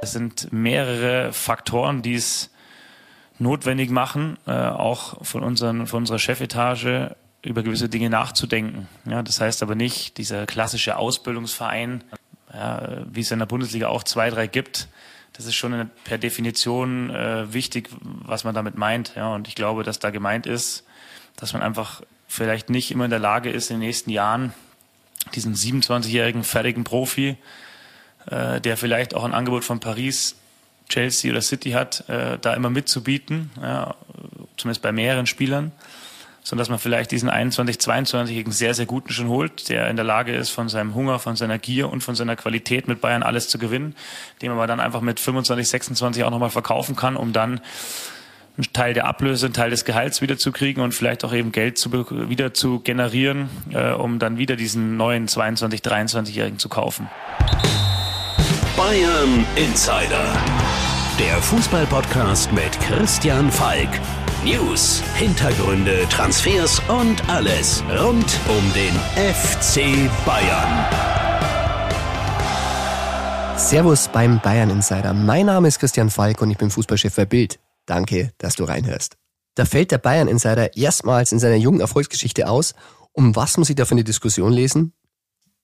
Es sind mehrere Faktoren, die es notwendig machen, äh, auch von, unseren, von unserer Chefetage über gewisse Dinge nachzudenken. Ja, das heißt aber nicht, dieser klassische Ausbildungsverein, ja, wie es in der Bundesliga auch zwei, drei gibt, das ist schon per Definition äh, wichtig, was man damit meint. Ja, und ich glaube, dass da gemeint ist, dass man einfach vielleicht nicht immer in der Lage ist, in den nächsten Jahren diesen 27-jährigen fertigen Profi, äh, der vielleicht auch ein Angebot von Paris, Chelsea oder City hat, äh, da immer mitzubieten, ja, zumindest bei mehreren Spielern, sondern dass man vielleicht diesen 21, 22-jährigen sehr, sehr guten schon holt, der in der Lage ist, von seinem Hunger, von seiner Gier und von seiner Qualität mit Bayern alles zu gewinnen, den man aber dann einfach mit 25, 26 auch nochmal verkaufen kann, um dann einen Teil der Ablöse, einen Teil des Gehalts wieder zu kriegen und vielleicht auch eben Geld zu, wieder zu generieren, äh, um dann wieder diesen neuen 22, 23-Jährigen zu kaufen. Bayern Insider. Der Fußballpodcast mit Christian Falk. News, Hintergründe, Transfers und alles rund um den FC Bayern. Servus beim Bayern Insider. Mein Name ist Christian Falk und ich bin Fußballchef bei Bild. Danke, dass du reinhörst. Da fällt der Bayern Insider erstmals in seiner jungen Erfolgsgeschichte aus. Um was muss ich da für eine Diskussion lesen?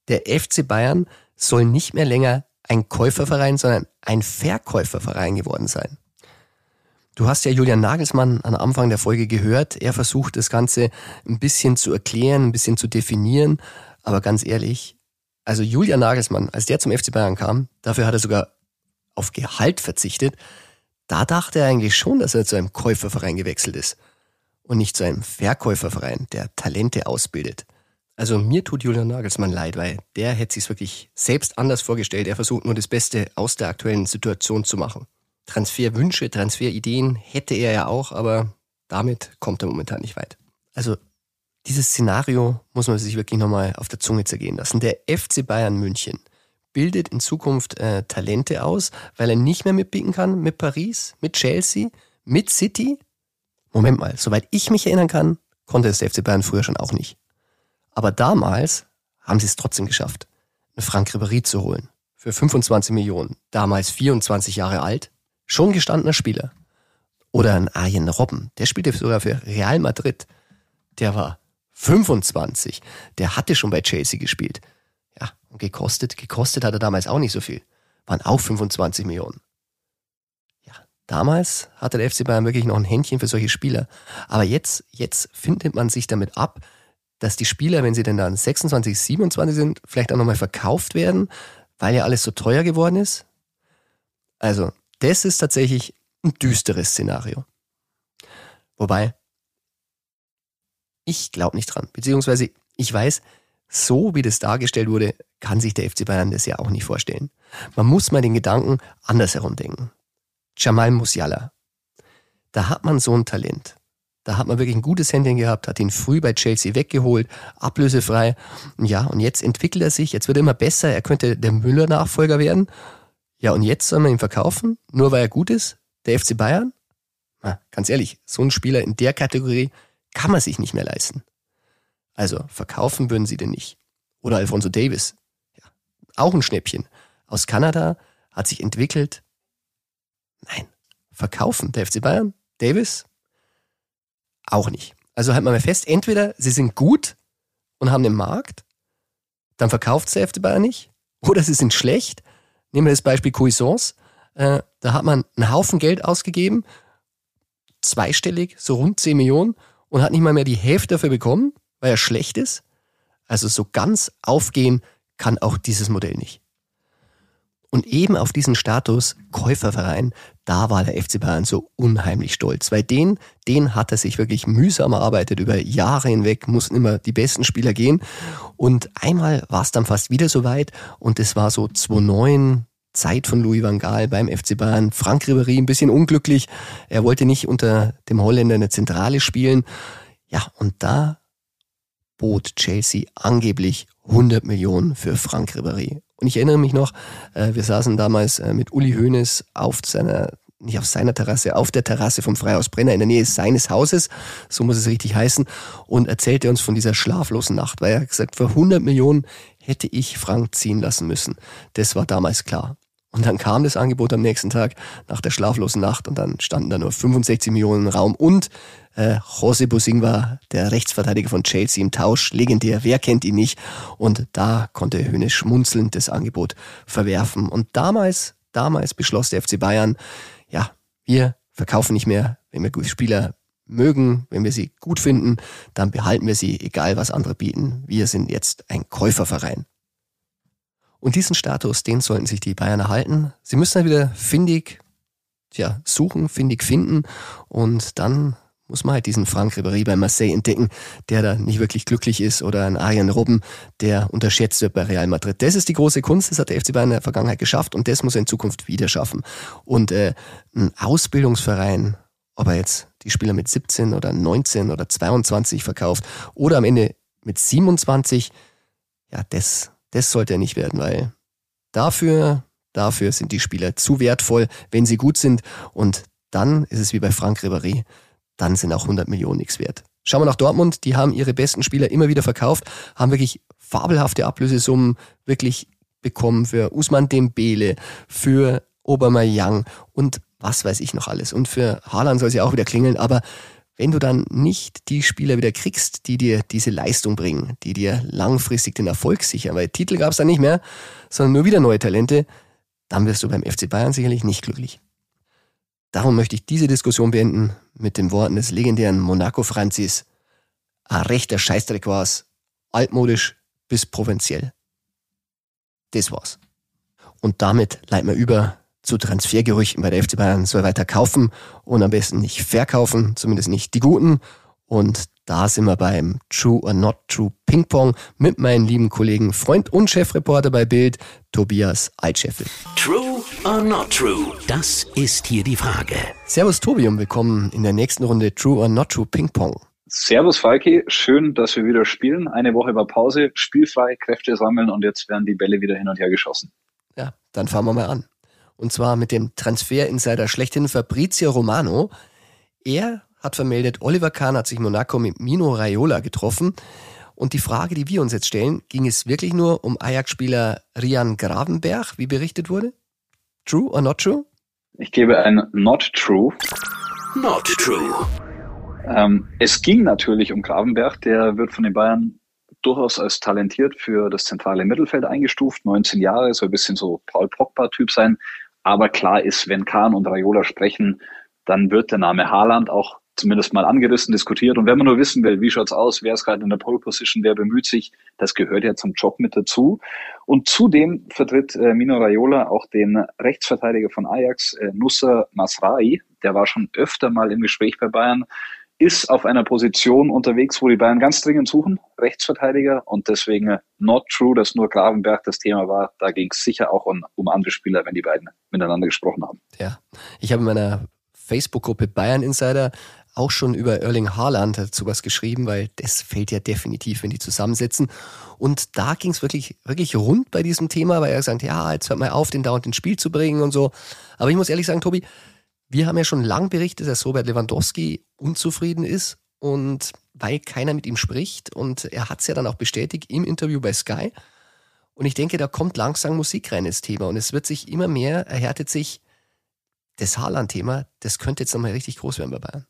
Der FC Bayern soll nicht mehr länger ein Käuferverein, sondern ein Verkäuferverein geworden sein. Du hast ja Julian Nagelsmann am Anfang der Folge gehört. Er versucht das Ganze ein bisschen zu erklären, ein bisschen zu definieren. Aber ganz ehrlich, also Julian Nagelsmann, als der zum FC Bayern kam, dafür hat er sogar auf Gehalt verzichtet. Da dachte er eigentlich schon, dass er zu einem Käuferverein gewechselt ist und nicht zu einem Verkäuferverein, der Talente ausbildet. Also mir tut Julian Nagelsmann leid, weil der hätte sich wirklich selbst anders vorgestellt. Er versucht nur das Beste aus der aktuellen Situation zu machen. Transferwünsche, Transferideen hätte er ja auch, aber damit kommt er momentan nicht weit. Also dieses Szenario muss man sich wirklich nochmal auf der Zunge zergehen lassen. Der FC Bayern München bildet in Zukunft äh, Talente aus, weil er nicht mehr mitbieten kann mit Paris, mit Chelsea, mit City. Moment mal, soweit ich mich erinnern kann, konnte es der FC Bayern früher schon auch nicht. Aber damals haben sie es trotzdem geschafft, einen Frank Ribéry zu holen. Für 25 Millionen. Damals 24 Jahre alt. Schon gestandener Spieler. Oder ein Arjen Robben. Der spielte sogar für Real Madrid. Der war 25. Der hatte schon bei Chelsea gespielt. Und gekostet, gekostet hat er damals auch nicht so viel. Waren auch 25 Millionen. Ja, damals hatte der FC Bayern wirklich noch ein Händchen für solche Spieler. Aber jetzt, jetzt findet man sich damit ab, dass die Spieler, wenn sie denn dann 26, 27 sind, vielleicht auch nochmal verkauft werden, weil ja alles so teuer geworden ist. Also, das ist tatsächlich ein düsteres Szenario. Wobei, ich glaube nicht dran. Beziehungsweise, ich weiß, so wie das dargestellt wurde, kann sich der FC Bayern das ja auch nicht vorstellen. Man muss mal den Gedanken andersherum denken. Jamal Musiala. Da hat man so ein Talent. Da hat man wirklich ein gutes Händchen gehabt, hat ihn früh bei Chelsea weggeholt, ablösefrei. Ja, und jetzt entwickelt er sich, jetzt wird er immer besser, er könnte der Müller-Nachfolger werden. Ja, und jetzt soll man ihn verkaufen, nur weil er gut ist? Der FC Bayern? Na, ganz ehrlich, so ein Spieler in der Kategorie kann man sich nicht mehr leisten. Also verkaufen würden sie den nicht. Oder Alfonso Davis. Ja, auch ein Schnäppchen. Aus Kanada hat sich entwickelt. Nein, verkaufen. Der FC Bayern, Davis, auch nicht. Also halt mal fest, entweder sie sind gut und haben den Markt, dann verkauft FC Bayern nicht, oder sie sind schlecht. Nehmen wir das Beispiel Cuisance. Äh, da hat man einen Haufen Geld ausgegeben, zweistellig, so rund 10 Millionen, und hat nicht mal mehr die Hälfte dafür bekommen weil er schlecht ist. Also so ganz aufgehen kann auch dieses Modell nicht. Und eben auf diesen Status Käuferverein, da war der FC Bayern so unheimlich stolz, weil den, den hat er sich wirklich mühsam erarbeitet. Über Jahre hinweg mussten immer die besten Spieler gehen. Und einmal war es dann fast wieder so weit und es war so 2009, Zeit von Louis van Gaal beim FC Bayern. Frank Ribéry ein bisschen unglücklich. Er wollte nicht unter dem Holländer eine Zentrale spielen. Ja, und da bot Chelsea angeblich 100 Millionen für Frank Ribéry. Und ich erinnere mich noch, äh, wir saßen damals äh, mit Uli Hoeneß auf seiner, nicht auf seiner Terrasse, auf der Terrasse vom Freihaus Brenner in der Nähe seines Hauses, so muss es richtig heißen, und erzählte uns von dieser schlaflosen Nacht, weil er gesagt, für 100 Millionen hätte ich Frank ziehen lassen müssen. Das war damals klar. Und dann kam das Angebot am nächsten Tag nach der schlaflosen Nacht und dann standen da nur 65 Millionen im Raum und äh, Jose Bosingwa, der Rechtsverteidiger von Chelsea im Tausch, legendär, wer kennt ihn nicht? Und da konnte Hönes schmunzelnd das Angebot verwerfen. Und damals, damals beschloss der FC Bayern, ja, wir verkaufen nicht mehr, wenn wir gute Spieler mögen, wenn wir sie gut finden, dann behalten wir sie, egal was andere bieten. Wir sind jetzt ein Käuferverein. Und diesen Status, den sollten sich die Bayern erhalten. Sie müssen dann wieder findig, ja, suchen, findig finden und dann muss man halt diesen Frank Ribéry bei Marseille entdecken, der da nicht wirklich glücklich ist oder ein Arjen Robben, der unterschätzt wird bei Real Madrid. Das ist die große Kunst, das hat der FC Bayern in der Vergangenheit geschafft und das muss er in Zukunft wieder schaffen. Und äh, ein Ausbildungsverein, ob er jetzt die Spieler mit 17 oder 19 oder 22 verkauft oder am Ende mit 27, ja, das das sollte er nicht werden, weil dafür, dafür sind die Spieler zu wertvoll, wenn sie gut sind. Und dann ist es wie bei Frank Ribéry, dann sind auch 100 Millionen nichts wert. Schauen wir nach Dortmund, die haben ihre besten Spieler immer wieder verkauft, haben wirklich fabelhafte Ablösesummen wirklich bekommen für Usman Dembele, für Obermeier und was weiß ich noch alles. Und für Haaland soll sie auch wieder klingeln, aber wenn du dann nicht die Spieler wieder kriegst, die dir diese Leistung bringen, die dir langfristig den Erfolg sichern, weil Titel gab es dann nicht mehr, sondern nur wieder neue Talente, dann wirst du beim FC Bayern sicherlich nicht glücklich. Darum möchte ich diese Diskussion beenden mit den Worten des legendären Monaco Franzis. Ein rechter Scheißdreck war's, altmodisch bis provinziell. Das war's. Und damit leiten wir über zu Transfergerüchten bei der FC Bayern soll weiter kaufen und am besten nicht verkaufen, zumindest nicht die guten. Und da sind wir beim True or Not True Ping Pong mit meinem lieben Kollegen, Freund und Chefreporter bei Bild, Tobias Altscheffel. True or Not True? Das ist hier die Frage. Servus Tobi und willkommen in der nächsten Runde True or Not True Ping Pong. Servus Falki, schön, dass wir wieder spielen. Eine Woche war Pause, spielfrei, Kräfte sammeln und jetzt werden die Bälle wieder hin und her geschossen. Ja, dann fahren wir mal an. Und zwar mit dem Transfer-Insider schlechthin Fabrizio Romano. Er hat vermeldet, Oliver Kahn hat sich Monaco mit Mino Raiola getroffen. Und die Frage, die wir uns jetzt stellen, ging es wirklich nur um Ajax-Spieler Rian Gravenberg, wie berichtet wurde? True or not true? Ich gebe ein Not True. Not True. Ähm, es ging natürlich um Gravenberg, der wird von den Bayern durchaus als talentiert für das zentrale Mittelfeld eingestuft, 19 Jahre, soll ein bisschen so Paul Pogba-Typ sein, aber klar ist, wenn Kahn und Raiola sprechen, dann wird der Name Haaland auch zumindest mal angerissen, diskutiert. Und wenn man nur wissen will, wie schaut's aus, wer ist gerade in der Pole Position, wer bemüht sich, das gehört ja zum Job mit dazu. Und zudem vertritt äh, Mino Raiola auch den Rechtsverteidiger von Ajax, äh, Nusser Masrai. Der war schon öfter mal im Gespräch bei Bayern, ist auf einer Position unterwegs, wo die Bayern ganz dringend suchen, Rechtsverteidiger. Und deswegen not true, dass nur Gravenberg das Thema war. Da ging es sicher auch um, um andere Spieler, wenn die beiden miteinander gesprochen haben. Ja, ich habe in meiner Facebook-Gruppe Bayern Insider auch schon über Erling Haaland dazu was geschrieben, weil das fällt ja definitiv, wenn die zusammensetzen. Und da ging es wirklich, wirklich rund bei diesem Thema, weil er gesagt, ja, jetzt hört mal auf, den dauernd ins Spiel zu bringen und so. Aber ich muss ehrlich sagen, Tobi, wir haben ja schon lang berichtet, dass Robert Lewandowski unzufrieden ist und weil keiner mit ihm spricht. Und er hat es ja dann auch bestätigt im Interview bei Sky. Und ich denke, da kommt langsam Musik rein ins Thema. Und es wird sich immer mehr, erhärtet sich das Haaland-Thema. Das könnte jetzt nochmal richtig groß werden bei Bayern.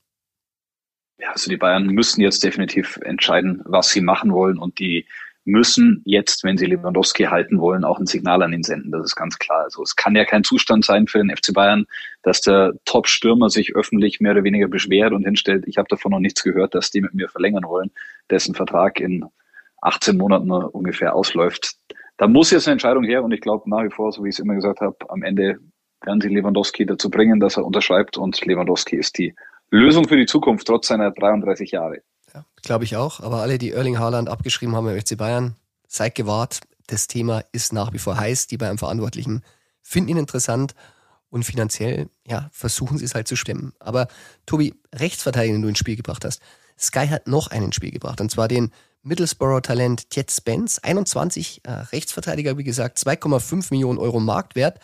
Ja, also die Bayern müssen jetzt definitiv entscheiden, was sie machen wollen. Und die müssen jetzt, wenn sie Lewandowski halten wollen, auch ein Signal an ihn senden. Das ist ganz klar. Also es kann ja kein Zustand sein für den FC Bayern, dass der Top-Stürmer sich öffentlich mehr oder weniger beschwert und hinstellt, ich habe davon noch nichts gehört, dass die mit mir verlängern wollen, dessen Vertrag in 18 Monaten ungefähr ausläuft. Da muss jetzt eine Entscheidung her und ich glaube nach wie vor, so wie ich es immer gesagt habe, am Ende werden sie Lewandowski dazu bringen, dass er unterschreibt und Lewandowski ist die Lösung für die Zukunft trotz seiner 33 Jahre. Ja, glaube ich auch. Aber alle, die Erling Haaland abgeschrieben haben im FC Bayern, seid gewahrt. Das Thema ist nach wie vor heiß. Die Bayern Verantwortlichen finden ihn interessant und finanziell, ja, versuchen sie es halt zu stemmen. Aber Tobi, Rechtsverteidiger, den du ins Spiel gebracht hast. Sky hat noch einen ins Spiel gebracht und zwar den Middlesbrough-Talent Jet Spence, 21 äh, Rechtsverteidiger, wie gesagt, 2,5 Millionen Euro Marktwert,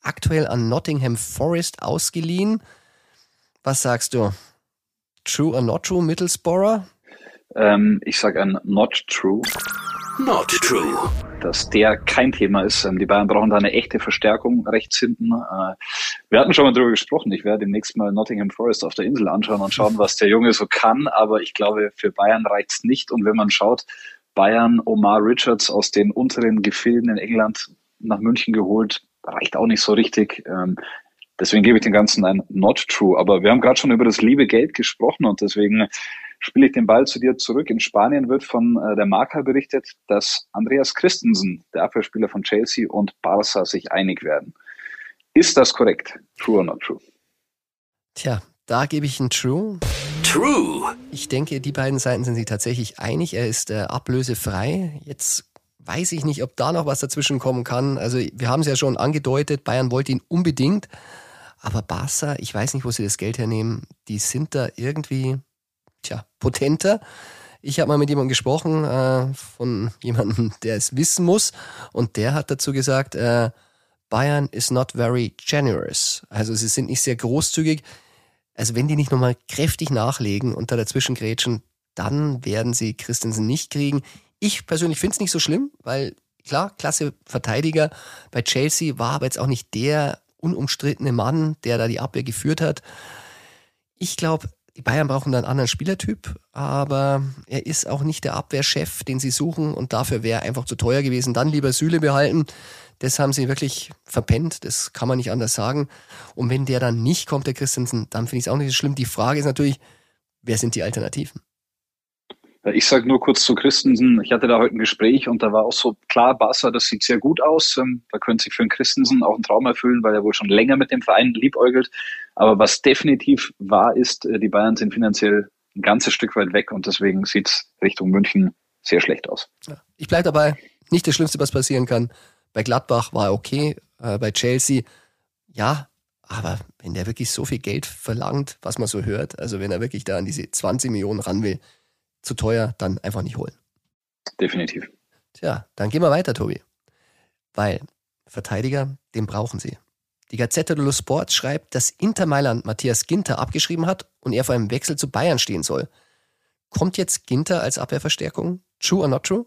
aktuell an Nottingham Forest ausgeliehen. Was sagst du? True or not true, Middlesbrough? Ähm, ich sage ein not true. Not true. dass der kein Thema ist. Ähm, die Bayern brauchen da eine echte Verstärkung rechts hinten. Äh, wir hatten schon mal darüber gesprochen. Ich werde demnächst mal Nottingham Forest auf der Insel anschauen und schauen, was der Junge so kann. Aber ich glaube, für Bayern reicht's nicht. Und wenn man schaut, Bayern Omar Richards aus den unteren Gefilden in England nach München geholt, reicht auch nicht so richtig. Ähm, deswegen gebe ich den Ganzen ein Not True. Aber wir haben gerade schon über das liebe Geld gesprochen und deswegen spiele ich den Ball zu dir zurück. In Spanien wird von äh, der Marca berichtet, dass Andreas Christensen, der Abwehrspieler von Chelsea und Barca, sich einig werden. Ist das korrekt? True or not true? Tja, da gebe ich ein True. True. Ich denke, die beiden Seiten sind sich tatsächlich einig. Er ist äh, ablösefrei. Jetzt weiß ich nicht, ob da noch was dazwischen kommen kann. Also wir haben es ja schon angedeutet, Bayern wollte ihn unbedingt. Aber Barca, ich weiß nicht, wo sie das Geld hernehmen. Die sind da irgendwie tja, potenter. Ich habe mal mit jemandem gesprochen, äh, von jemandem, der es wissen muss, und der hat dazu gesagt, äh, Bayern is not very generous. Also sie sind nicht sehr großzügig. Also wenn die nicht nochmal kräftig nachlegen und da dazwischen grätschen, dann werden sie Christensen nicht kriegen. Ich persönlich finde es nicht so schlimm, weil klar, klasse Verteidiger. Bei Chelsea war aber jetzt auch nicht der unumstrittene Mann, der da die Abwehr geführt hat. Ich glaube, die Bayern brauchen einen anderen Spielertyp, aber er ist auch nicht der Abwehrchef, den sie suchen und dafür wäre einfach zu teuer gewesen. Dann lieber Süle behalten. Das haben sie wirklich verpennt, das kann man nicht anders sagen. Und wenn der dann nicht kommt, der Christensen, dann finde ich es auch nicht so schlimm. Die Frage ist natürlich, wer sind die Alternativen? Ich sage nur kurz zu Christensen. Ich hatte da heute ein Gespräch und da war auch so klar, Barca, das sieht sehr gut aus. Ähm, da könnte sich für den Christensen auch ein Traum erfüllen, weil er wohl schon länger mit dem Verein liebäugelt. Aber was definitiv wahr ist, äh, die Bayern sind finanziell ein ganzes Stück weit weg und deswegen sieht es Richtung München sehr schlecht aus. Ich bleibe dabei, nicht das Schlimmste, was passieren kann. Bei Gladbach war er okay, äh, bei Chelsea, ja, aber wenn der wirklich so viel Geld verlangt, was man so hört, also wenn er wirklich da an diese 20 Millionen ran will, zu teuer, dann einfach nicht holen. Definitiv. Tja, dann gehen wir weiter, Tobi. Weil Verteidiger, den brauchen sie. Die Gazzetta dello Sport schreibt, dass Inter Mailand Matthias Ginter abgeschrieben hat und er vor einem Wechsel zu Bayern stehen soll. Kommt jetzt Ginter als Abwehrverstärkung? True or not true?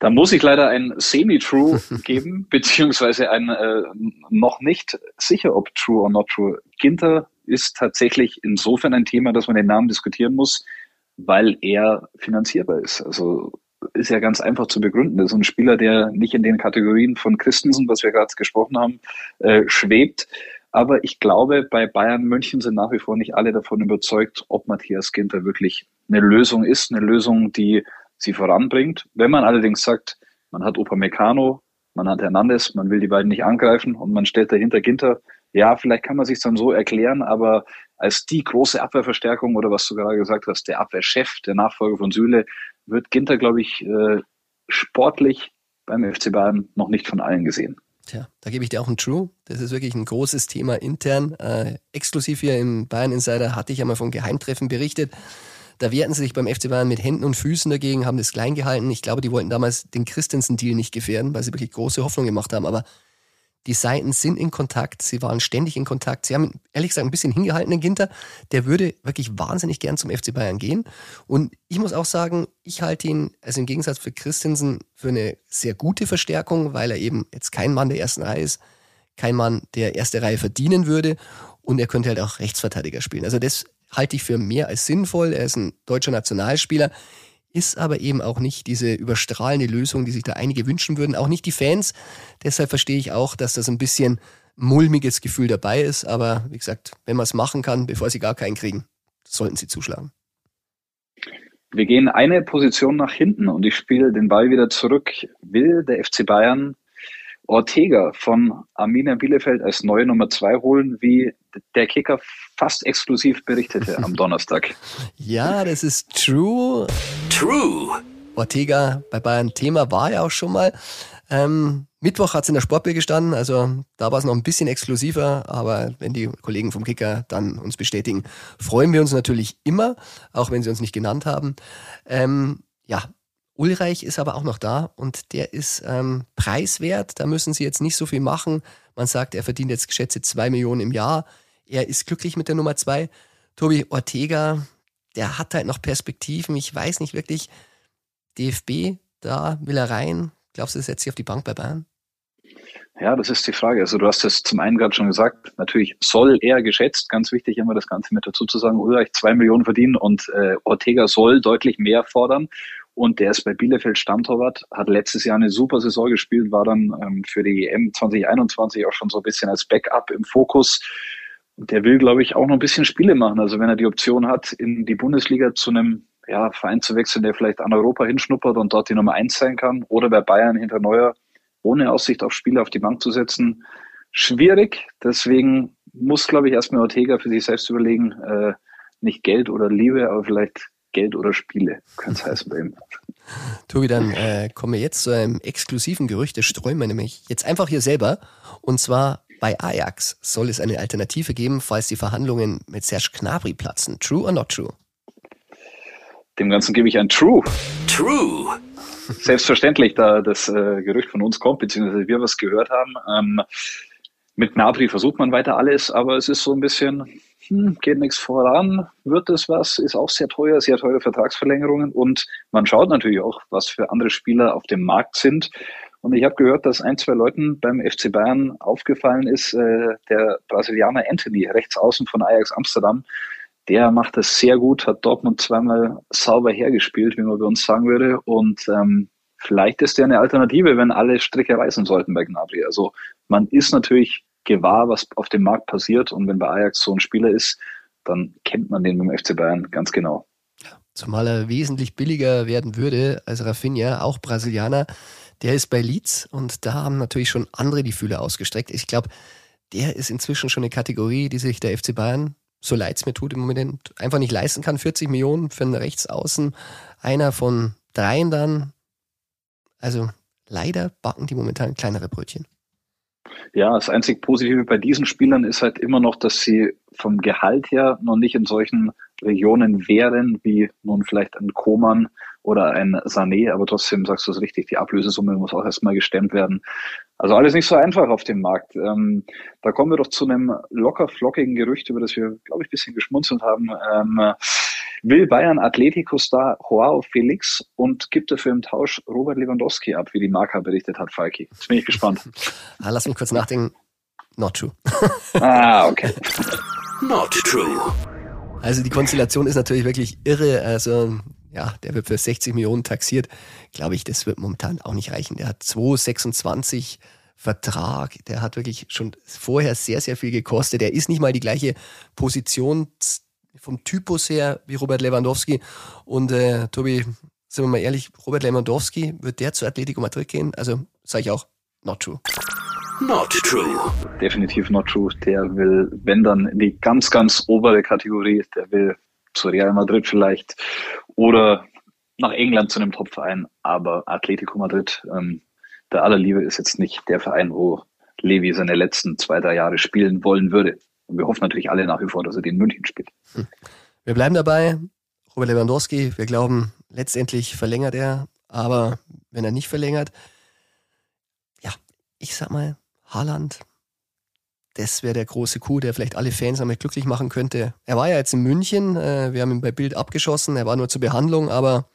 Da muss ich leider ein Semi-True geben, beziehungsweise ein äh, noch nicht sicher, ob True or not True. Ginter ist tatsächlich insofern ein Thema, dass man den Namen diskutieren muss weil er finanzierbar ist. Also ist ja ganz einfach zu begründen. Das ist ein Spieler, der nicht in den Kategorien von Christensen, was wir gerade gesprochen haben, äh, schwebt. Aber ich glaube, bei Bayern München sind nach wie vor nicht alle davon überzeugt, ob Matthias Ginter wirklich eine Lösung ist, eine Lösung, die sie voranbringt. Wenn man allerdings sagt, man hat Opa Meccano, man hat Hernandez, man will die beiden nicht angreifen und man stellt dahinter Ginter, ja, vielleicht kann man sich dann so erklären, aber als die große Abwehrverstärkung oder was du gerade gesagt hast, der Abwehrchef, der Nachfolger von Süle, wird Ginter, glaube ich, äh, sportlich beim FC Bayern noch nicht von allen gesehen. Tja, da gebe ich dir auch ein True. Das ist wirklich ein großes Thema intern. Äh, exklusiv hier im Bayern Insider hatte ich einmal von Geheimtreffen berichtet. Da wehrten sie sich beim FC Bayern mit Händen und Füßen dagegen, haben das klein gehalten. Ich glaube, die wollten damals den Christensen-Deal nicht gefährden, weil sie wirklich große Hoffnung gemacht haben. Aber die Seiten sind in Kontakt, sie waren ständig in Kontakt. Sie haben ehrlich gesagt ein bisschen hingehalten, den Ginter. Der würde wirklich wahnsinnig gern zum FC Bayern gehen. Und ich muss auch sagen, ich halte ihn, also im Gegensatz für Christensen, für eine sehr gute Verstärkung, weil er eben jetzt kein Mann der ersten Reihe ist, kein Mann der erste Reihe verdienen würde. Und er könnte halt auch Rechtsverteidiger spielen. Also das halte ich für mehr als sinnvoll. Er ist ein deutscher Nationalspieler ist aber eben auch nicht diese überstrahlende Lösung, die sich da einige wünschen würden, auch nicht die Fans. Deshalb verstehe ich auch, dass das ein bisschen mulmiges Gefühl dabei ist. Aber wie gesagt, wenn man es machen kann, bevor sie gar keinen kriegen, sollten sie zuschlagen. Wir gehen eine Position nach hinten und ich spiele den Ball wieder zurück. Will der FC Bayern Ortega von Arminia Bielefeld als neue Nummer zwei holen, wie der Kicker fast exklusiv berichtete am Donnerstag. Ja, das ist true. True. Ortega bei Bayern Thema war ja auch schon mal. Ähm, Mittwoch hat es in der Sportbild gestanden, also da war es noch ein bisschen exklusiver, aber wenn die Kollegen vom Kicker dann uns bestätigen, freuen wir uns natürlich immer, auch wenn sie uns nicht genannt haben. Ähm, ja, Ulreich ist aber auch noch da und der ist ähm, preiswert. Da müssen sie jetzt nicht so viel machen. Man sagt, er verdient jetzt geschätzte zwei Millionen im Jahr. Er ist glücklich mit der Nummer zwei. Tobi Ortega, der hat halt noch Perspektiven. Ich weiß nicht wirklich, DFB, da will er rein. Glaubst du, das setzt sich auf die Bank bei Bayern? Ja, das ist die Frage. Also du hast es zum einen gerade schon gesagt, natürlich soll er geschätzt, ganz wichtig immer das Ganze mit dazu zu sagen, Ulreich zwei Millionen verdienen und äh, Ortega soll deutlich mehr fordern. Und der ist bei Bielefeld Stammtorwart, hat letztes Jahr eine super Saison gespielt, war dann ähm, für die EM 2021 auch schon so ein bisschen als Backup im Fokus. Und der will, glaube ich, auch noch ein bisschen Spiele machen. Also wenn er die Option hat, in die Bundesliga zu einem ja, Verein zu wechseln, der vielleicht an Europa hinschnuppert und dort die Nummer eins sein kann, oder bei Bayern hinter Neuer ohne Aussicht auf Spiele auf die Bank zu setzen, schwierig. Deswegen muss, glaube ich, erstmal Ortega für sich selbst überlegen, äh, nicht Geld oder Liebe, aber vielleicht Geld oder Spiele, könnte es heißen bei ihm. Tobi, dann äh, kommen wir jetzt zu einem exklusiven Gerücht, das streuen wir nämlich jetzt einfach hier selber. Und zwar bei Ajax soll es eine Alternative geben, falls die Verhandlungen mit Serge Gnabry platzen. True or not true? Dem Ganzen gebe ich ein True. True. Selbstverständlich, da das äh, Gerücht von uns kommt, beziehungsweise wir was gehört haben. Ähm, mit Gnabry versucht man weiter alles, aber es ist so ein bisschen, hm, geht nichts voran, wird es was, ist auch sehr teuer, sehr teure Vertragsverlängerungen und man schaut natürlich auch, was für andere Spieler auf dem Markt sind. Und ich habe gehört, dass ein, zwei Leuten beim FC Bayern aufgefallen ist, äh, der Brasilianer Anthony, rechts außen von Ajax Amsterdam, der macht das sehr gut, hat Dortmund zweimal sauber hergespielt, wie man bei uns sagen würde. Und ähm, vielleicht ist der eine Alternative, wenn alle Stricke reißen sollten bei Gnabry. Also man ist natürlich gewahr, was auf dem Markt passiert. Und wenn bei Ajax so ein Spieler ist, dann kennt man den beim FC Bayern ganz genau. Zumal er wesentlich billiger werden würde als Rafinha, auch Brasilianer. Der ist bei Leeds und da haben natürlich schon andere die Fühler ausgestreckt. Ich glaube, der ist inzwischen schon eine Kategorie, die sich der FC Bayern, so leid es mir tut im Moment, einfach nicht leisten kann. 40 Millionen für einen Rechtsaußen, einer von dreien dann. Also leider backen die momentan kleinere Brötchen. Ja, das einzig Positive bei diesen Spielern ist halt immer noch, dass sie vom Gehalt her noch nicht in solchen Regionen wären, wie nun vielleicht ein Koman oder ein Sané, aber trotzdem sagst du es richtig, die Ablösesumme muss auch erstmal gestemmt werden. Also alles nicht so einfach auf dem Markt. Ähm, da kommen wir doch zu einem locker flockigen Gerücht, über das wir, glaube ich, ein bisschen geschmunzelt haben. Ähm, will Bayern Atletico-Star Joao Felix und gibt dafür im Tausch Robert Lewandowski ab, wie die Marca berichtet hat, Falki. Jetzt bin ich gespannt. ah, lass mich kurz nachdenken. Not true. ah, okay. Not true. Also die Konstellation ist natürlich wirklich irre. Also ja, der wird für 60 Millionen taxiert. Glaube ich, das wird momentan auch nicht reichen. Der hat 2,26 Vertrag. Der hat wirklich schon vorher sehr, sehr viel gekostet. Der ist nicht mal die gleiche Position vom Typus her wie Robert Lewandowski. Und äh, Tobi, sind wir mal ehrlich, Robert Lewandowski, wird der zu Atletico Madrid gehen? Also sage ich auch, not true. Not true. Definitiv not true. Der will, wenn dann in die ganz, ganz obere Kategorie, der will zu Real Madrid vielleicht oder nach England zu einem Topverein. Aber Atletico Madrid, ähm, der allerliebe ist jetzt nicht der Verein, wo Levi seine letzten zwei, drei Jahre spielen wollen würde. Und wir hoffen natürlich alle nach wie vor, dass er den München spielt. Hm. Wir bleiben dabei. Robert Lewandowski, wir glauben, letztendlich verlängert er. Aber wenn er nicht verlängert, ja, ich sag mal, Haaland, das wäre der große Coup, der vielleicht alle Fans damit glücklich machen könnte. Er war ja jetzt in München, äh, wir haben ihn bei Bild abgeschossen, er war nur zur Behandlung, aber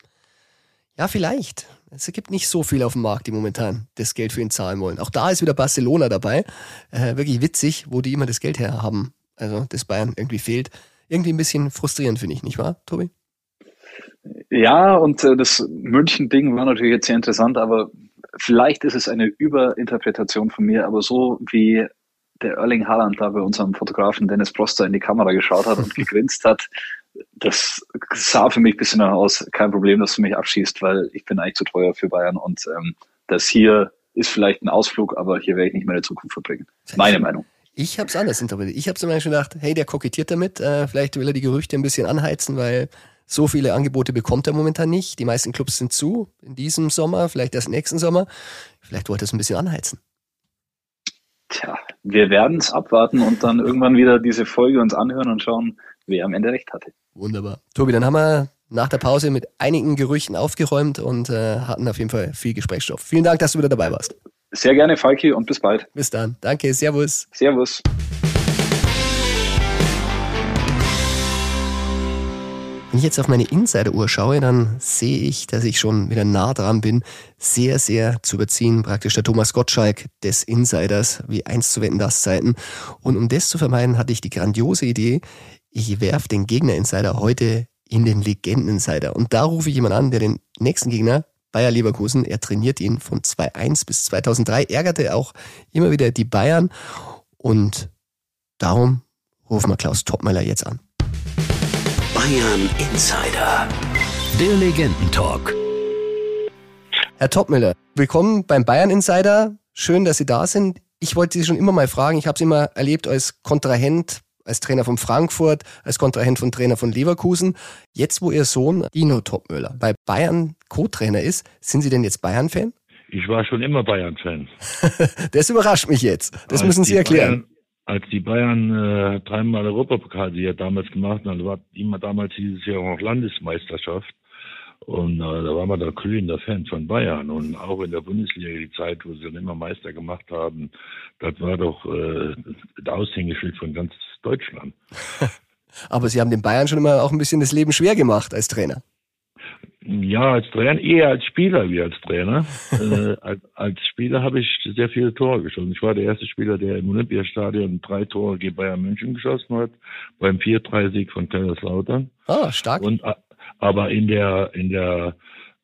ja, vielleicht. Es gibt nicht so viel auf dem Markt, die momentan das Geld für ihn zahlen wollen. Auch da ist wieder Barcelona dabei. Äh, wirklich witzig, wo die immer das Geld her haben. Also das Bayern irgendwie fehlt. Irgendwie ein bisschen frustrierend, finde ich, nicht wahr, Tobi? Ja, und äh, das München-Ding war natürlich jetzt sehr interessant, aber vielleicht ist es eine Überinterpretation von mir, aber so wie der Erling Haaland da bei unserem Fotografen Dennis Proster in die Kamera geschaut hat und gegrinst hat, das sah für mich ein bisschen aus, kein Problem, dass du mich abschießt, weil ich bin eigentlich zu teuer für Bayern und ähm, das hier ist vielleicht ein Ausflug, aber hier werde ich nicht meine Zukunft verbringen. Meine Meinung. Ich habe es anders interpretiert. Ich habe zum Beispiel gedacht, hey, der kokettiert damit, äh, vielleicht will er die Gerüchte ein bisschen anheizen, weil so viele Angebote bekommt er momentan nicht. Die meisten Clubs sind zu in diesem Sommer, vielleicht erst nächsten Sommer. Vielleicht wollte er es ein bisschen anheizen. Tja, wir werden es abwarten und dann irgendwann wieder diese Folge uns anhören und schauen, wer am Ende recht hatte. Wunderbar. Tobi, dann haben wir nach der Pause mit einigen Gerüchten aufgeräumt und äh, hatten auf jeden Fall viel Gesprächsstoff. Vielen Dank, dass du wieder dabei warst. Sehr gerne, Falki, und bis bald. Bis dann. Danke, Servus. Servus. Wenn ich jetzt auf meine Insider-Uhr schaue, dann sehe ich, dass ich schon wieder nah dran bin, sehr, sehr zu überziehen, praktisch der Thomas Gottschalk des Insiders, wie einst zu wetten das Zeiten. Und um das zu vermeiden, hatte ich die grandiose Idee, ich werfe den Gegner-Insider heute in den Legenden-Insider. Und da rufe ich jemanden an, der den nächsten Gegner Bayer Leverkusen. Er trainiert ihn von 2001 bis 2003, ärgerte auch immer wieder die Bayern. Und darum rufen wir Klaus Topmeier jetzt an. Bayern Insider. Der Legendentalk. Herr Topmüller, willkommen beim Bayern Insider. Schön, dass Sie da sind. Ich wollte Sie schon immer mal fragen, ich habe Sie immer erlebt als Kontrahent, als Trainer von Frankfurt, als Kontrahent von Trainer von Leverkusen. Jetzt, wo Ihr Sohn Dino Topmüller bei Bayern Co-Trainer ist, sind Sie denn jetzt Bayern-Fan? Ich war schon immer Bayern-Fan. das überrascht mich jetzt. Das als müssen Sie erklären. Bayern, als die Bayern äh, dreimal Europapokal, die ja damals gemacht haben, war immer damals dieses Jahr auch Landesmeisterschaft. Und äh, da war man da glühender Fan von Bayern. Und auch in der Bundesliga, die Zeit, wo sie dann immer Meister gemacht haben, das war doch äh, das Aushängeschild von ganz Deutschland. Aber Sie haben den Bayern schon immer auch ein bisschen das Leben schwer gemacht als Trainer. Ja, als Trainer, eher als Spieler wie als Trainer. äh, als, als, Spieler habe ich sehr viele Tore geschossen. Ich war der erste Spieler, der im Olympiastadion drei Tore gegen Bayern München geschossen hat, beim 4-3-Sieg von Kaiserslautern. Ah, stark. Und, aber in der, in der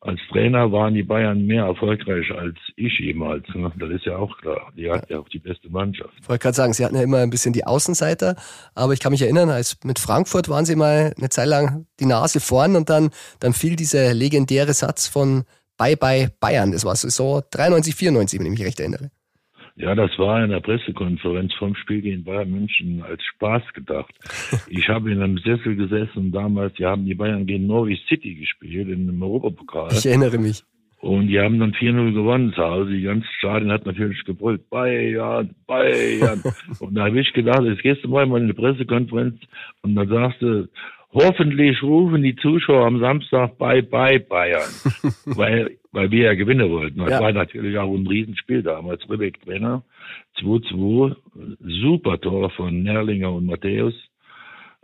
als Trainer waren die Bayern mehr erfolgreich als ich jemals. Ne? Das ist ja auch klar. Die hat ja auch die beste Mannschaft. Ich wollte gerade sagen, sie hatten ja immer ein bisschen die Außenseiter, aber ich kann mich erinnern, als mit Frankfurt waren sie mal eine Zeit lang die Nase vorn und dann, dann fiel dieser legendäre Satz von Bye Bye Bayern. Das war so 93, 94, wenn ich mich recht erinnere. Ja, das war in der Pressekonferenz vom Spiel gegen Bayern München als Spaß gedacht. Ich habe in einem Sessel gesessen damals, die haben die Bayern gegen Norwich City gespielt in einem Europapokal. Ich erinnere mich. Und die haben dann 4-0 gewonnen zu Hause. Die ganze Stadion hat natürlich gebrüllt, Bayern, Bayern. und da habe ich gedacht, jetzt gehst du mal in eine Pressekonferenz und dann sagst du, hoffentlich rufen die Zuschauer am Samstag Bye Bye Bayern. weil weil wir ja gewinnen wollten. Das ja. war natürlich auch ein Riesenspiel damals. Rübeck Trainer, 2-2, super Tor von Nerlinger und Matthäus.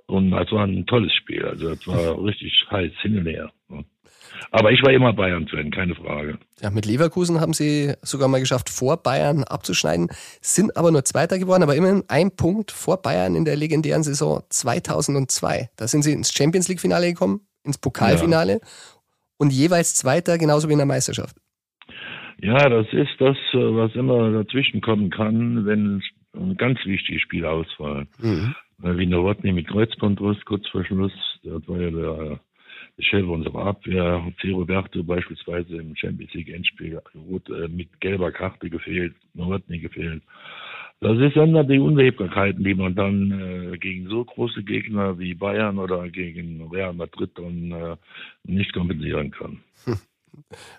Und das war ein tolles Spiel. Also das war richtig heiß hin und her. Aber ich war immer Bayern-Fan, keine Frage. Ja, mit Leverkusen haben sie sogar mal geschafft, vor Bayern abzuschneiden, sind aber nur Zweiter geworden, aber immerhin ein Punkt vor Bayern in der legendären Saison 2002. Da sind sie ins Champions League-Finale gekommen, ins Pokalfinale ja und jeweils Zweiter, genauso wie in der Meisterschaft. Ja, das ist das, was immer dazwischen kommen kann, wenn ganz wichtiges Spiel ausfallen. Mhm. Wie Nowotny mit Kreuzbandriss kurz vor Schluss, das war ja der, Chef unserer Abwehr, C. Roberto beispielsweise im Champions League Endspiel rot, äh, mit gelber Karte gefehlt, Nowotny gefehlt. Das ist dann die Unwägbarkeiten, die man dann äh, gegen so große Gegner wie Bayern oder gegen Real Madrid dann äh, nicht kompensieren kann.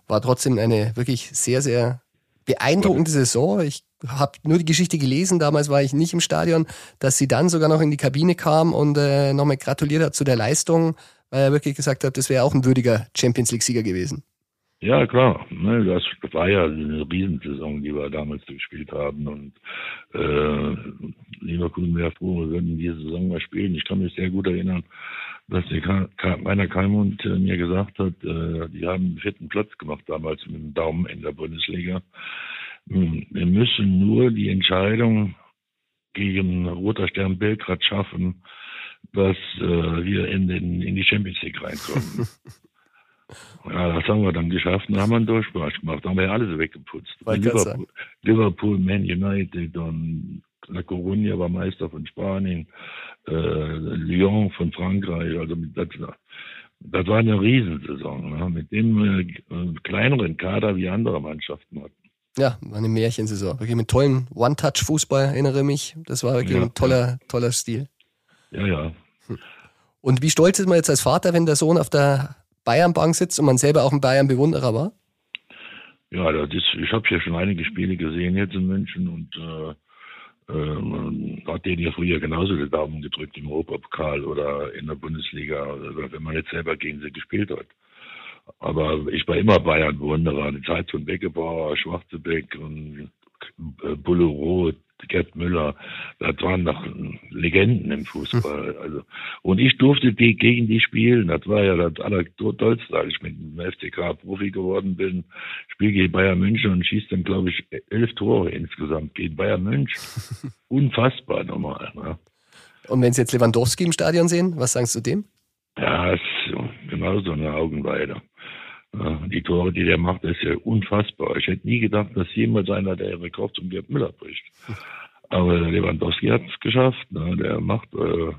War trotzdem eine wirklich sehr, sehr beeindruckende Saison. Ich habe nur die Geschichte gelesen, damals war ich nicht im Stadion, dass sie dann sogar noch in die Kabine kam und äh, nochmal gratuliert hat zu der Leistung, weil er wirklich gesagt hat, das wäre auch ein würdiger Champions League-Sieger gewesen. Ja, klar. Ne, das war ja eine Riesensaison, die wir damals gespielt haben. Und äh, Leverkusen wäre froh, wir würden diese Saison mal spielen. Ich kann mich sehr gut erinnern, dass der meiner Kalmund äh, mir gesagt hat, äh, die haben den vierten Platz gemacht damals mit dem Daumen in der Bundesliga. Hm, wir müssen nur die Entscheidung gegen Roter Stern Belgrad schaffen, dass äh, wir in, den, in die Champions League reinkommen. Ja, das haben wir dann geschafft und haben einen Durchmarsch gemacht. Da haben wir ja alles weggeputzt. Liverpool, Liverpool, Man United und La Coruña war Meister von Spanien, äh, Lyon von Frankreich. Also das, das war eine Riesensaison ne? mit dem äh, kleineren Kader wie andere Mannschaften hatten. Ja, war eine Märchensaison. Wirklich mit tollen One-Touch-Fußball, erinnere mich. Das war wirklich ja, ein toller, toller Stil. Ja, ja. Und wie stolz ist man jetzt als Vater, wenn der Sohn auf der Bayernbank sitzt und man selber auch ein Bayern-Bewunderer war? Ja, das ist, ich habe ja schon einige Spiele gesehen jetzt in München und äh, äh, hat denen ja früher genauso die Daumen gedrückt im Europapokal oder in der Bundesliga, oder wenn man jetzt selber gegen sie gespielt hat. Aber ich war immer Bayern-Bewunderer. Die Zeit von Beckenbauer, Schwarzebeck und äh, Bulle Roth, Gerd Müller, das waren doch Legenden im Fußball. Also und ich durfte die, gegen die spielen. Das war ja das Allertollste, als ich mit dem FCK Profi geworden bin. Spiel gegen Bayern München und schießt dann, glaube ich, elf Tore insgesamt gegen Bayern München. Unfassbar nochmal. Ne? Und wenn Sie jetzt Lewandowski im Stadion sehen, was sagen Sie zu dem? Ja, ist genauso eine Augenweide. Die Tore, die der macht, ist ja unfassbar. Ich hätte nie gedacht, dass jemals einer der Rekord zum Gerd Müller bricht. Aber Lewandowski hat es geschafft. Ne? Der macht äh,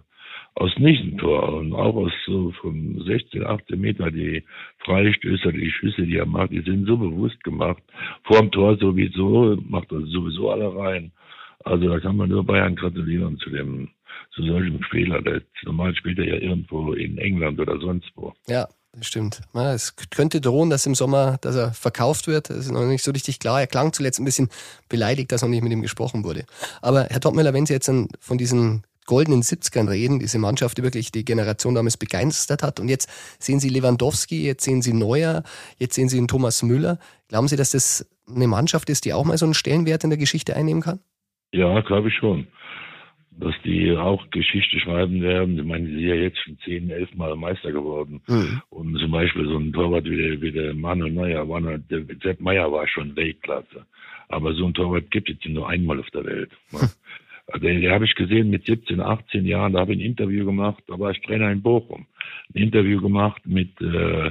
aus nichts ein Tor und auch aus so von 16, 18 Meter die Freistößer, die Schüsse, die er macht, die sind so bewusst gemacht. Vorm Tor sowieso, macht er sowieso alle rein. Also da kann man nur Bayern gratulieren zu dem zu solchem Spieler. Normal spielt er ja irgendwo in England oder sonst wo. Ja, das stimmt. Ja, es könnte drohen, dass im Sommer, dass er verkauft wird. Das ist noch nicht so richtig klar. Er klang zuletzt ein bisschen beleidigt, dass noch nicht mit ihm gesprochen wurde. Aber Herr Topmüller, wenn Sie jetzt von diesen goldenen 70ern reden, diese Mannschaft, die wirklich die Generation damals begeistert hat. Und jetzt sehen Sie Lewandowski, jetzt sehen Sie Neuer, jetzt sehen Sie einen Thomas Müller. Glauben Sie, dass das eine Mannschaft ist, die auch mal so einen Stellenwert in der Geschichte einnehmen kann? Ja, glaube ich schon dass die auch Geschichte schreiben werden. Ich meine, die sind ja jetzt schon zehn, elf Mal Meister geworden. Mhm. Und zum Beispiel so ein Torwart wie der, wie der Manuel Neuer, war noch, der Sepp Meyer war schon Weltklasse. Aber so ein Torwart gibt es nur einmal auf der Welt. Ne? Also, den, den habe ich gesehen mit 17, 18 Jahren, da habe ich ein Interview gemacht, da war ich Trainer in Bochum. Ein Interview gemacht mit äh,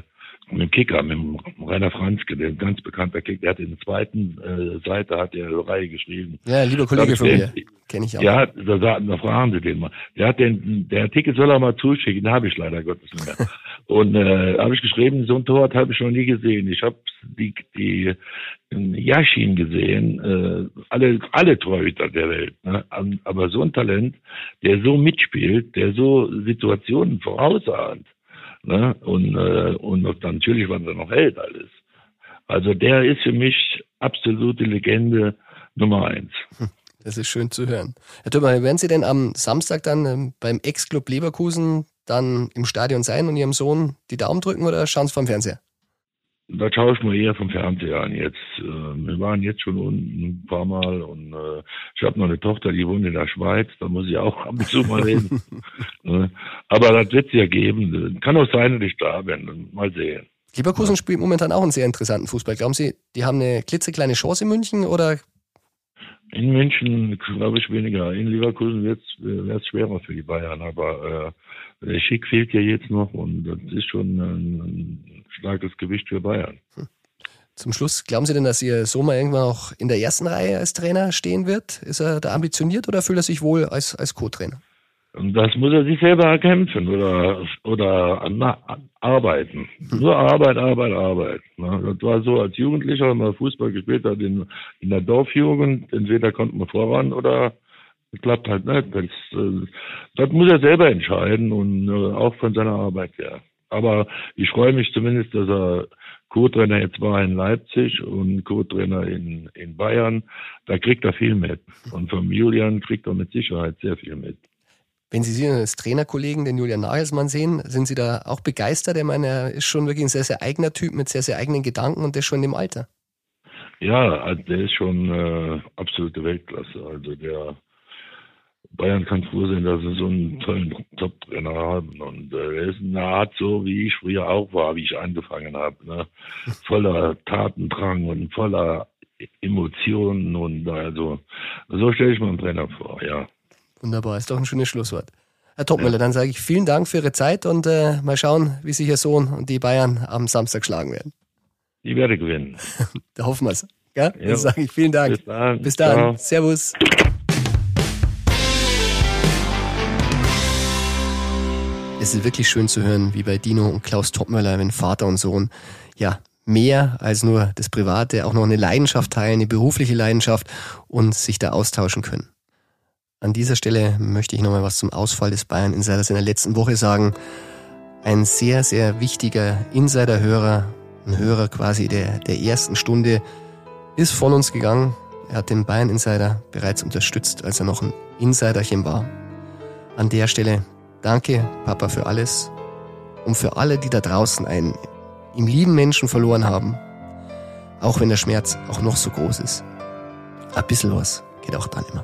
mit dem Kicker, mit dem Rainer Franzke, der ganz bekannter Kicker, der hat in der zweiten äh, Seite hat der Reihe geschrieben. Ja, lieber Kollege von mir, kenne ich auch. Ja, da, da fragen Sie den mal. Der hat den, der Ticket soll er mal zuschicken, den habe ich leider Gottes nicht mehr. Und äh, habe ich geschrieben, so ein Tor habe ich noch nie gesehen. Ich habe die, die Yashin gesehen, äh, alle, alle Torhüter der Welt. Ne? Aber so ein Talent, der so mitspielt, der so Situationen vorausahnt, Ne? Und, äh, und natürlich war er noch Held alles. Also der ist für mich absolute Legende Nummer eins. Hm, das ist schön zu hören. Herr Thürmer, werden Sie denn am Samstag dann ähm, beim Ex-Club Leverkusen dann im Stadion sein und Ihrem Sohn die Daumen drücken oder schauen Sie vom Fernseher? Da schaue ich mir eher vom Fernseher an jetzt. Äh, wir waren jetzt schon unten ein paar Mal und äh, ich habe noch eine Tochter, die wohnt in der Schweiz, da muss ich auch ab und zu mal reden. Ne? Aber das wird es ja geben. Kann auch sein, dass ich da bin. Mal sehen. Leverkusen ja. spielt momentan auch einen sehr interessanten Fußball. Glauben Sie, die haben eine klitzekleine Chance in München oder? In München glaube ich weniger. In Leverkusen wird es schwerer für die Bayern, aber äh, Schick fehlt ja jetzt noch und das ist schon ein, ein starkes Gewicht für Bayern. Hm. Zum Schluss, glauben Sie denn, dass Ihr Sommer irgendwann auch in der ersten Reihe als Trainer stehen wird? Ist er da ambitioniert oder fühlt er sich wohl als, als Co-Trainer? Das muss er sich selber erkämpfen oder, oder na, arbeiten. Nur Arbeit, Arbeit, Arbeit. Das war so, als Jugendlicher, wenn man Fußball gespielt hat in, in der Dorfjugend, entweder konnte man voran oder klappt halt nicht. Das, äh, muss er selber entscheiden und äh, auch von seiner Arbeit her. Aber ich freue mich zumindest, dass er Co-Trainer jetzt war in Leipzig und Co-Trainer in, in Bayern. Da kriegt er viel mit. Und vom Julian kriegt er mit Sicherheit sehr viel mit. Wenn Sie ihn als Trainerkollegen, den Julian Nagelsmann, sehen, sind Sie da auch begeistert? Ich meine, er ist schon wirklich ein sehr, sehr eigener Typ mit sehr, sehr eigenen Gedanken und das schon im Alter. Ja, der ist schon äh, absolute Weltklasse. Also der Bayern kann froh sein, dass sie so einen tollen Top-Trainer haben. Und äh, er ist eine Art so, wie ich früher auch war, wie ich angefangen habe. Ne? Voller Tatendrang und voller Emotionen und also so stelle ich mir einen Trainer vor, ja. Wunderbar, ist doch ein schönes Schlusswort. Herr Topmüller, ja. dann sage ich vielen Dank für Ihre Zeit und äh, mal schauen, wie sich Ihr Sohn und die Bayern am Samstag schlagen werden. Ich werde gewinnen. da hoffen wir es. Ja? Dann sage ich vielen Dank. Bis dann. Bis dann. Servus. Es ist wirklich schön zu hören, wie bei Dino und Klaus Topmöller, wenn Vater und Sohn ja mehr als nur das Private, auch noch eine Leidenschaft teilen, eine berufliche Leidenschaft und sich da austauschen können. An dieser Stelle möchte ich nochmal was zum Ausfall des Bayern Insiders in der letzten Woche sagen. Ein sehr, sehr wichtiger Insider-Hörer, ein Hörer quasi der, der ersten Stunde, ist von uns gegangen. Er hat den Bayern Insider bereits unterstützt, als er noch ein Insiderchen war. An der Stelle Danke, Papa, für alles und für alle, die da draußen einen im lieben Menschen verloren haben. Auch wenn der Schmerz auch noch so groß ist. Ein bisschen was geht auch dann immer.